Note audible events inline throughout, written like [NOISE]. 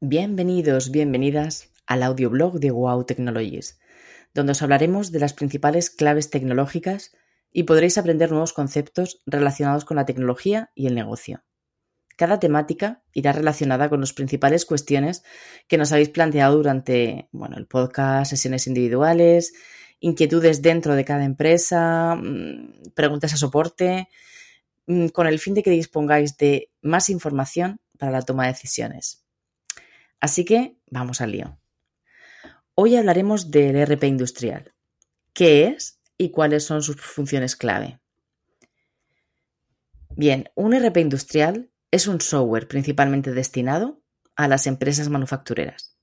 Bienvenidos, bienvenidas al audioblog de Wow Technologies, donde os hablaremos de las principales claves tecnológicas y podréis aprender nuevos conceptos relacionados con la tecnología y el negocio. Cada temática irá relacionada con las principales cuestiones que nos habéis planteado durante bueno, el podcast, sesiones individuales, inquietudes dentro de cada empresa, mm, preguntas a soporte, mm, con el fin de que dispongáis de más información para la toma de decisiones. Así que vamos al lío. Hoy hablaremos del RP industrial. ¿Qué es y cuáles son sus funciones clave? Bien, un RP industrial es un software principalmente destinado a las empresas manufactureras,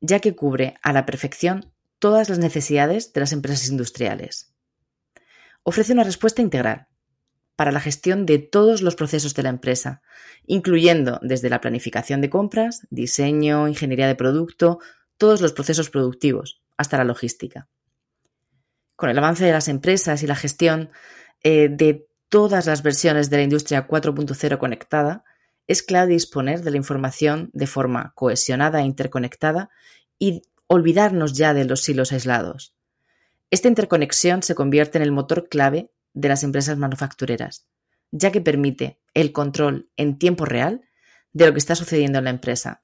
ya que cubre a la perfección todas las necesidades de las empresas industriales. Ofrece una respuesta integral, para la gestión de todos los procesos de la empresa, incluyendo desde la planificación de compras, diseño, ingeniería de producto, todos los procesos productivos, hasta la logística. Con el avance de las empresas y la gestión eh, de todas las versiones de la industria 4.0 conectada, es clave disponer de la información de forma cohesionada e interconectada y olvidarnos ya de los silos aislados. Esta interconexión se convierte en el motor clave de las empresas manufactureras, ya que permite el control en tiempo real de lo que está sucediendo en la empresa,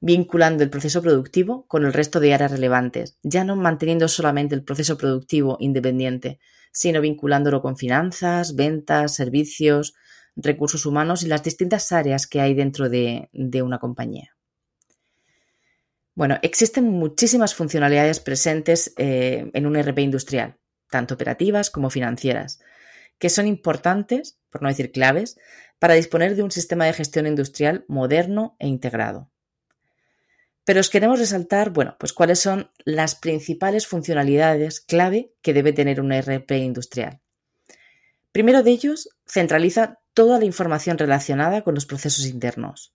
vinculando el proceso productivo con el resto de áreas relevantes, ya no manteniendo solamente el proceso productivo independiente, sino vinculándolo con finanzas, ventas, servicios, recursos humanos y las distintas áreas que hay dentro de, una compañía. Bueno, existen muchísimas funcionalidades presentes eh, en un RP industrial, tanto operativas como financieras, que son importantes, por no decir claves, para disponer de un sistema de gestión industrial moderno e integrado. Pero os queremos resaltar, bueno, pues cuáles son las principales funcionalidades clave que debe tener un ERP industrial. Primero de ellos, centraliza toda la información relacionada con los procesos internos.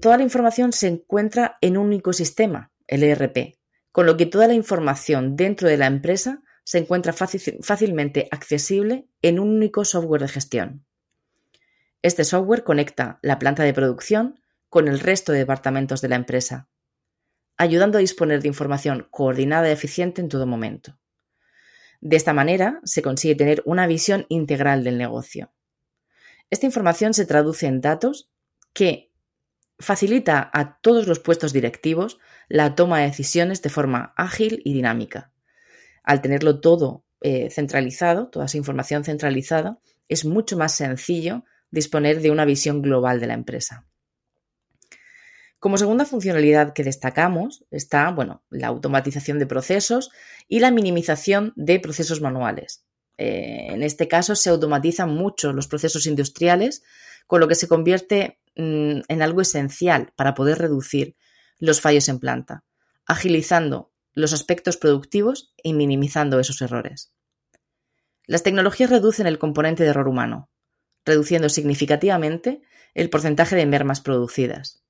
Toda la información se encuentra en un único sistema, el ERP, con lo que toda la información dentro de la empresa se encuentra fácilmente accesible en un único software de gestión. Este software conecta la planta de producción con el resto de departamentos de la empresa, ayudando a disponer de información coordinada y eficiente en todo momento. De esta manera se consigue tener una visión integral del negocio. Esta información se traduce en datos que Facilita a todos los puestos directivos la toma de decisiones de forma ágil y dinámica. Al tenerlo todo eh, centralizado, toda esa información centralizada, es mucho más sencillo disponer de una visión global de la empresa. Como segunda funcionalidad que destacamos está bueno, la automatización de procesos y la minimización de procesos manuales. Eh, en este caso se automatizan mucho los procesos industriales, con lo que se convierte Mm, en algo esencial para poder reducir los fallos en planta, agilizando los aspectos productivos y minimizando esos errores. Las tecnologías reducen el componente de error humano, reduciendo significativamente el porcentaje de mermas producidas.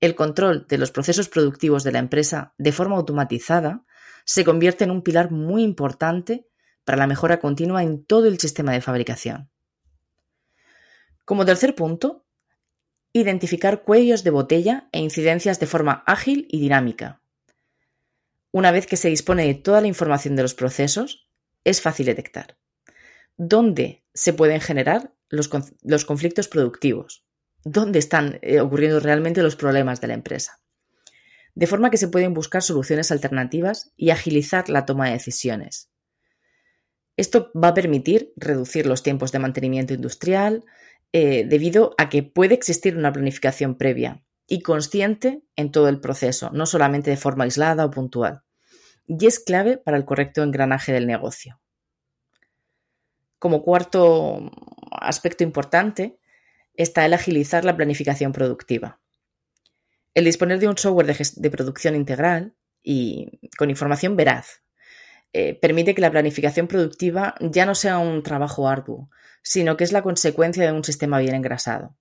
El control de los procesos productivos de la empresa de forma automatizada se convierte en un pilar muy importante para la mejora continua en todo el sistema de fabricación. Como tercer punto, Identificar cuellos de botella e incidencias de forma ágil y dinámica. Una vez que se dispone de toda la información de los procesos, es fácil detectar dónde se pueden generar los, conflictos productivos, dónde están eh, ocurriendo realmente los problemas de la empresa. De forma que se pueden buscar soluciones alternativas y agilizar la toma de decisiones. Esto va a permitir reducir los tiempos de mantenimiento industrial, eh, debido a que puede existir una planificación previa y consciente en todo el proceso, no solamente de forma aislada o puntual. Y es clave para el correcto engranaje del negocio. Como cuarto aspecto importante está el agilizar la planificación productiva. El disponer de un software de, producción integral y con información veraz eh, permite que la planificación productiva ya no sea un trabajo arduo, sino que es la consecuencia de un sistema bien engrasado.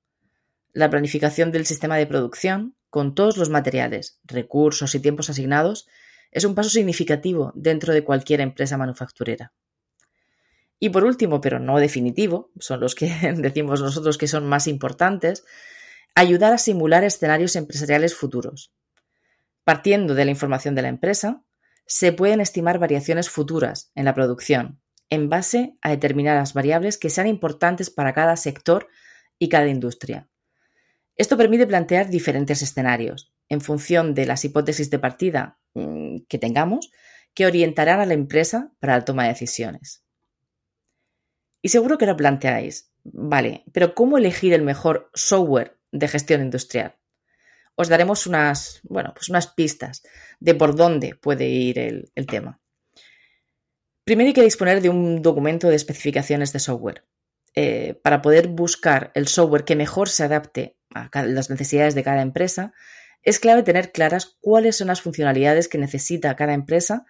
La planificación del sistema de producción, con todos los materiales, recursos y tiempos asignados, es un paso significativo dentro de cualquier empresa manufacturera. Y por último, pero no definitivo, son los que [LAUGHS] decimos nosotros que son más importantes, ayudar a simular escenarios empresariales futuros. Partiendo de la información de la empresa, se pueden estimar variaciones futuras en la producción en base a determinadas variables que sean importantes para cada sector y cada industria. Esto permite plantear diferentes escenarios en función de las hipótesis de partida mm, que tengamos que orientarán a la empresa para la toma de decisiones. Y seguro que lo planteáis, vale, pero ¿cómo elegir el mejor software de gestión industrial? Os daremos unas, bueno, pues unas pistas de por dónde puede ir el, tema. Primero hay que disponer de un documento de especificaciones de software. Eh, para poder buscar el software que mejor se adapte a las necesidades de cada empresa, es clave tener claras cuáles son las funcionalidades que necesita cada empresa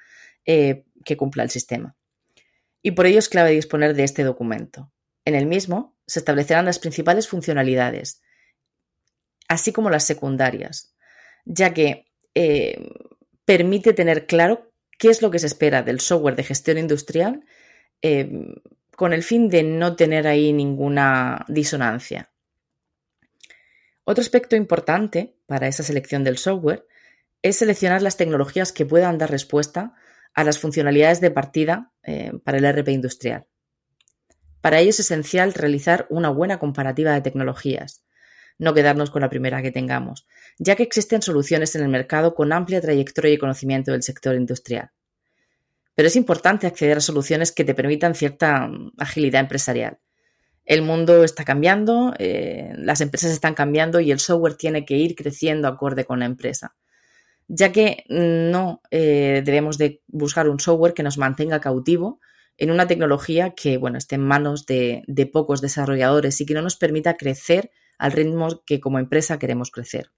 eh, que cumpla el sistema. Y por ello es clave disponer de este documento. En el mismo se establecerán las principales funcionalidades, así como las secundarias, ya que eh, permite tener claro qué es lo que se espera del software de gestión industrial con el fin de no tener ahí ninguna disonancia. Otro aspecto importante para esa selección del software es seleccionar las tecnologías que puedan dar respuesta a las funcionalidades de partida eh, para el RP industrial. Para ello es esencial realizar una buena comparativa de tecnologías, no quedarnos con la primera que tengamos, ya que existen soluciones en el mercado con amplia trayectoria y conocimiento del sector industrial pero es importante acceder a soluciones que te permitan cierta mm, agilidad empresarial. El mundo está cambiando, eh, las empresas están cambiando y el software tiene que ir creciendo acorde con la empresa, ya que no eh, debemos de buscar un software que nos mantenga cautivo en una tecnología que bueno, esté en manos de, de pocos desarrolladores y que no nos permita crecer al ritmo que como empresa queremos crecer.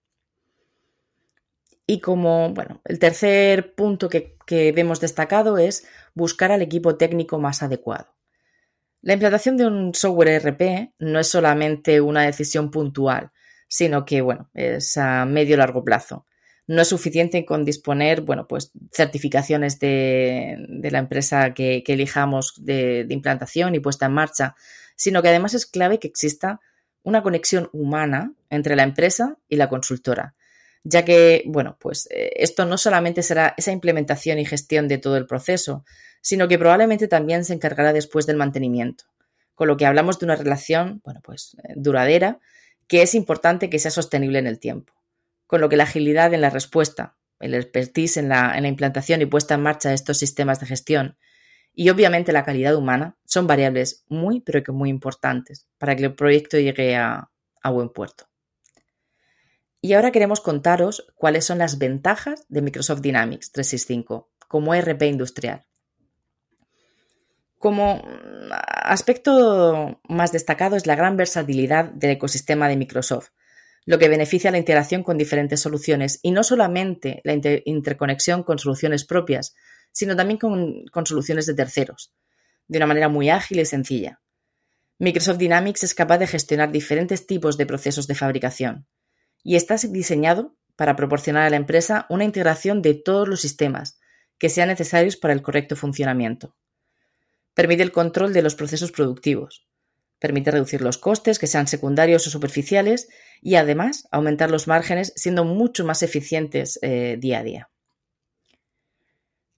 Y como, bueno, el tercer punto que, vemos destacado es buscar al equipo técnico más adecuado. La implantación de un software ERP no es solamente una decisión puntual, sino que, bueno, es a medio largo plazo. No es suficiente con disponer, bueno, pues certificaciones de, la empresa que, elijamos de, de implantación y puesta en marcha, sino que además es clave que exista una conexión humana entre la empresa y la consultora ya que, bueno, pues eh, esto no solamente será esa implementación y gestión de todo el proceso, sino que probablemente también se encargará después del mantenimiento. Con lo que hablamos de una relación, bueno, pues eh, duradera, que es importante que sea sostenible en el tiempo. Con lo que la agilidad en la respuesta, el expertise en la, implantación y puesta en marcha de estos sistemas de gestión y obviamente la calidad humana son variables muy, pero que muy importantes para que el proyecto llegue a buen puerto. Y ahora queremos contaros cuáles son las ventajas de Microsoft Dynamics 365 como ERP industrial. Como aspecto más destacado es la gran versatilidad del ecosistema de Microsoft, lo que beneficia la integración con diferentes soluciones y no solamente la interconexión con soluciones propias, sino también con, soluciones de terceros, de una manera muy ágil y sencilla. Microsoft Dynamics es capaz de gestionar diferentes tipos de procesos de fabricación, y está diseñado para proporcionar a la empresa una integración de todos los sistemas que sean necesarios para el correcto funcionamiento. Permite el control de los procesos productivos. Permite reducir los costes que sean secundarios o superficiales y además aumentar los márgenes siendo mucho más eficientes eh, día a día.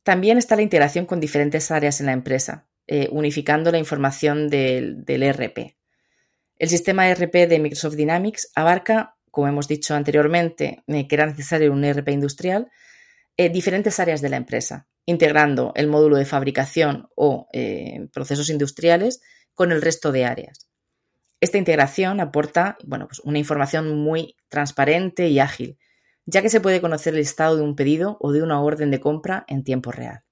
También está la integración con diferentes áreas en la empresa, eh, unificando la información del, del ERP. El sistema ERP de Microsoft Dynamics abarca como hemos dicho anteriormente, eh, que era necesario un ERP industrial, eh, diferentes áreas de la empresa, integrando el módulo de fabricación o procesos industriales con el resto de áreas. Esta integración aporta bueno, pues una información muy transparente y ágil, ya que se puede conocer el estado de un pedido o de una orden de compra en tiempo real.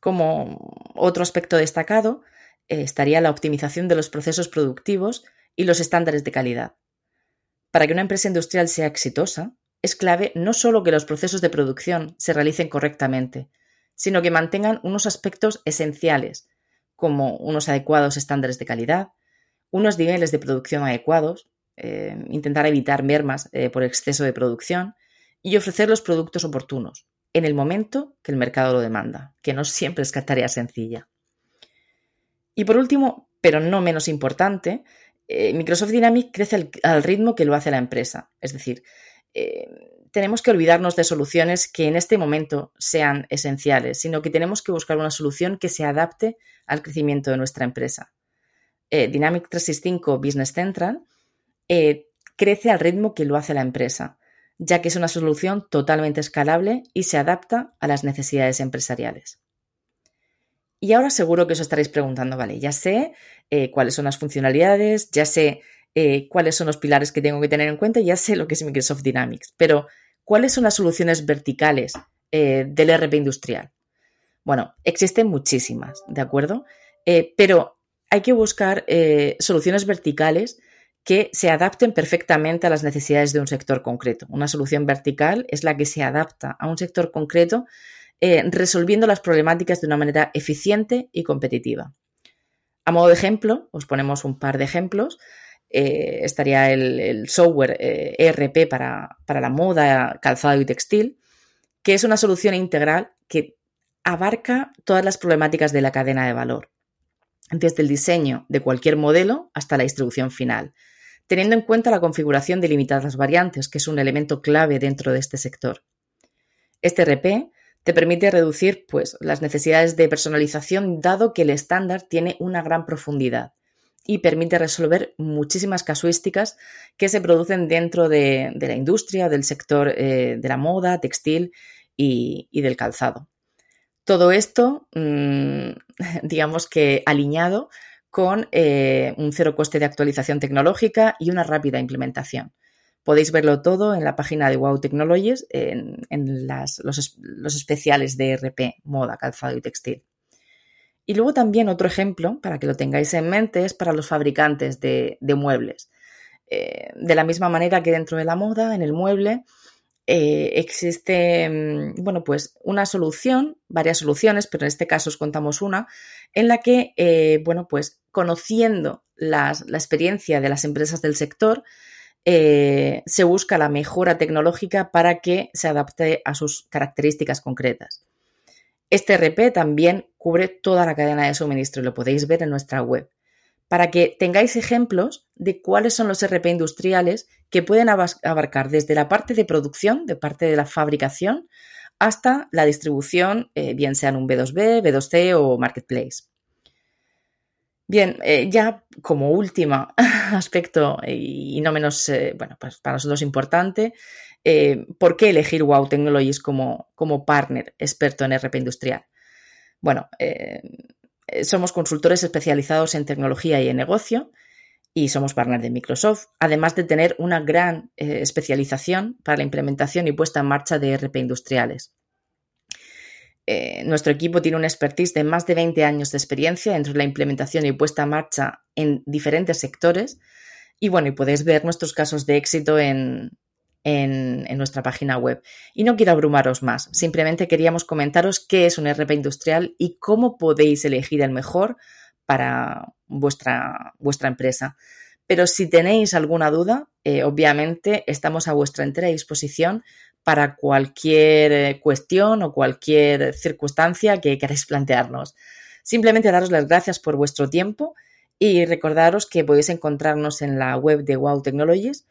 Como otro aspecto destacado estaría la optimización de los procesos productivos y los estándares de calidad. Para que una empresa industrial sea exitosa, es clave no solo que los procesos de producción se realicen correctamente, sino que mantengan unos aspectos esenciales, como unos adecuados estándares de calidad, unos niveles de producción adecuados, eh, intentar evitar mermas eh, por exceso de producción y ofrecer los productos oportunos en el momento que el mercado lo demanda, que no siempre es tarea sencilla. Y por último, pero no menos importante, eh, Microsoft Dynamics crece al, ritmo que lo hace la empresa. Es decir, tenemos que olvidarnos de soluciones que en este momento sean esenciales, sino que tenemos que buscar una solución que se adapte al crecimiento de nuestra empresa. Eh, Dynamics 365 Business Central crece al ritmo que lo hace la empresa, ya que es una solución totalmente escalable y se adapta a las necesidades empresariales. Y ahora seguro que os estaréis preguntando, vale, ya sé eh, cuáles son las funcionalidades, ya sé eh, cuáles son los pilares que tengo que tener en cuenta, ya sé lo que es Microsoft Dynamics, pero ¿cuáles son las soluciones verticales eh, del RP industrial? Bueno, existen muchísimas, ¿de acuerdo? pero hay que buscar soluciones verticales que se adapten perfectamente a las necesidades de un sector concreto. Una solución vertical es la que se adapta a un sector concreto eh, resolviendo las problemáticas de una manera eficiente y competitiva. A modo de ejemplo, os ponemos un par de ejemplos. Eh, estaría el, software ERP eh, para, para la moda, calzado y textil, que es una solución integral que abarca todas las problemáticas de la cadena de valor, desde el diseño de cualquier modelo hasta la distribución final, teniendo en cuenta la configuración de limitadas variantes, que es un elemento clave dentro de este sector. Este ERP te permite reducir pues, las necesidades de personalización dado que el estándar tiene una gran profundidad y permite resolver muchísimas casuísticas que se producen dentro de, la industria, del sector eh, de la moda, textil y, del calzado. Todo esto, mm, [LAUGHS] digamos que alineado con eh, un cero coste de actualización tecnológica y una rápida implementación. Podéis verlo todo en la página de Wow Technologies, en, los, especiales de RP, moda, calzado y textil. Y luego también otro ejemplo, para que lo tengáis en mente, es para los fabricantes de, muebles. Eh, de la misma manera que dentro de la moda, en el mueble, eh, existe, mm, bueno, pues una solución, varias soluciones, pero en este caso os contamos una, en la que, bueno, pues conociendo la experiencia de las empresas del sector, eh, se busca la mejora tecnológica para que se adapte a sus características concretas. Este RP también cubre toda la cadena de suministro y lo podéis ver en nuestra web, para que tengáis ejemplos de cuáles son los RP industriales que pueden abarcar desde la parte de producción, de parte de la fabricación, hasta la distribución, eh, bien sea en un B2B, B2C o Marketplace. Bien, eh, ya como último [LAUGHS] aspecto y no menos, eh, bueno, pues para nosotros importante, eh, ¿por qué elegir Wow Technologies como, como partner experto en RP industrial? Bueno, somos consultores especializados en tecnología y en negocio y somos partner de Microsoft, además de tener una gran especialización para la implementación y puesta en marcha de RP industriales. Eh, nuestro equipo tiene una expertise de más de 20 años de experiencia dentro de la implementación y puesta en marcha en diferentes sectores. Y bueno, y podéis ver nuestros casos de éxito en, nuestra página web. Y no quiero abrumaros más, simplemente queríamos comentaros qué es un RP industrial y cómo podéis elegir el mejor para vuestra, vuestra empresa. Pero si tenéis alguna duda, eh, obviamente estamos a vuestra entera disposición para cualquier eh, cuestión o cualquier circunstancia que queráis plantearnos. Simplemente daros las gracias por vuestro tiempo y recordaros que podéis encontrarnos en la web de Wow Technologies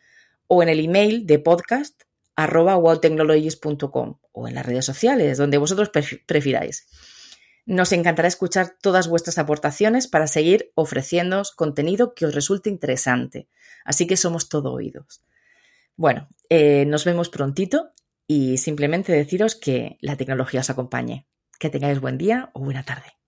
o en el email de podcast wowtechnologies.com o en las redes sociales, donde vosotros prefiráis. Nos encantará escuchar todas vuestras aportaciones para seguir ofreciéndoos contenido que os resulte interesante. Así que somos todo oídos. Bueno, eh, nos vemos prontito y simplemente deciros que la tecnología os acompañe. Que tengáis buen día o buena tarde.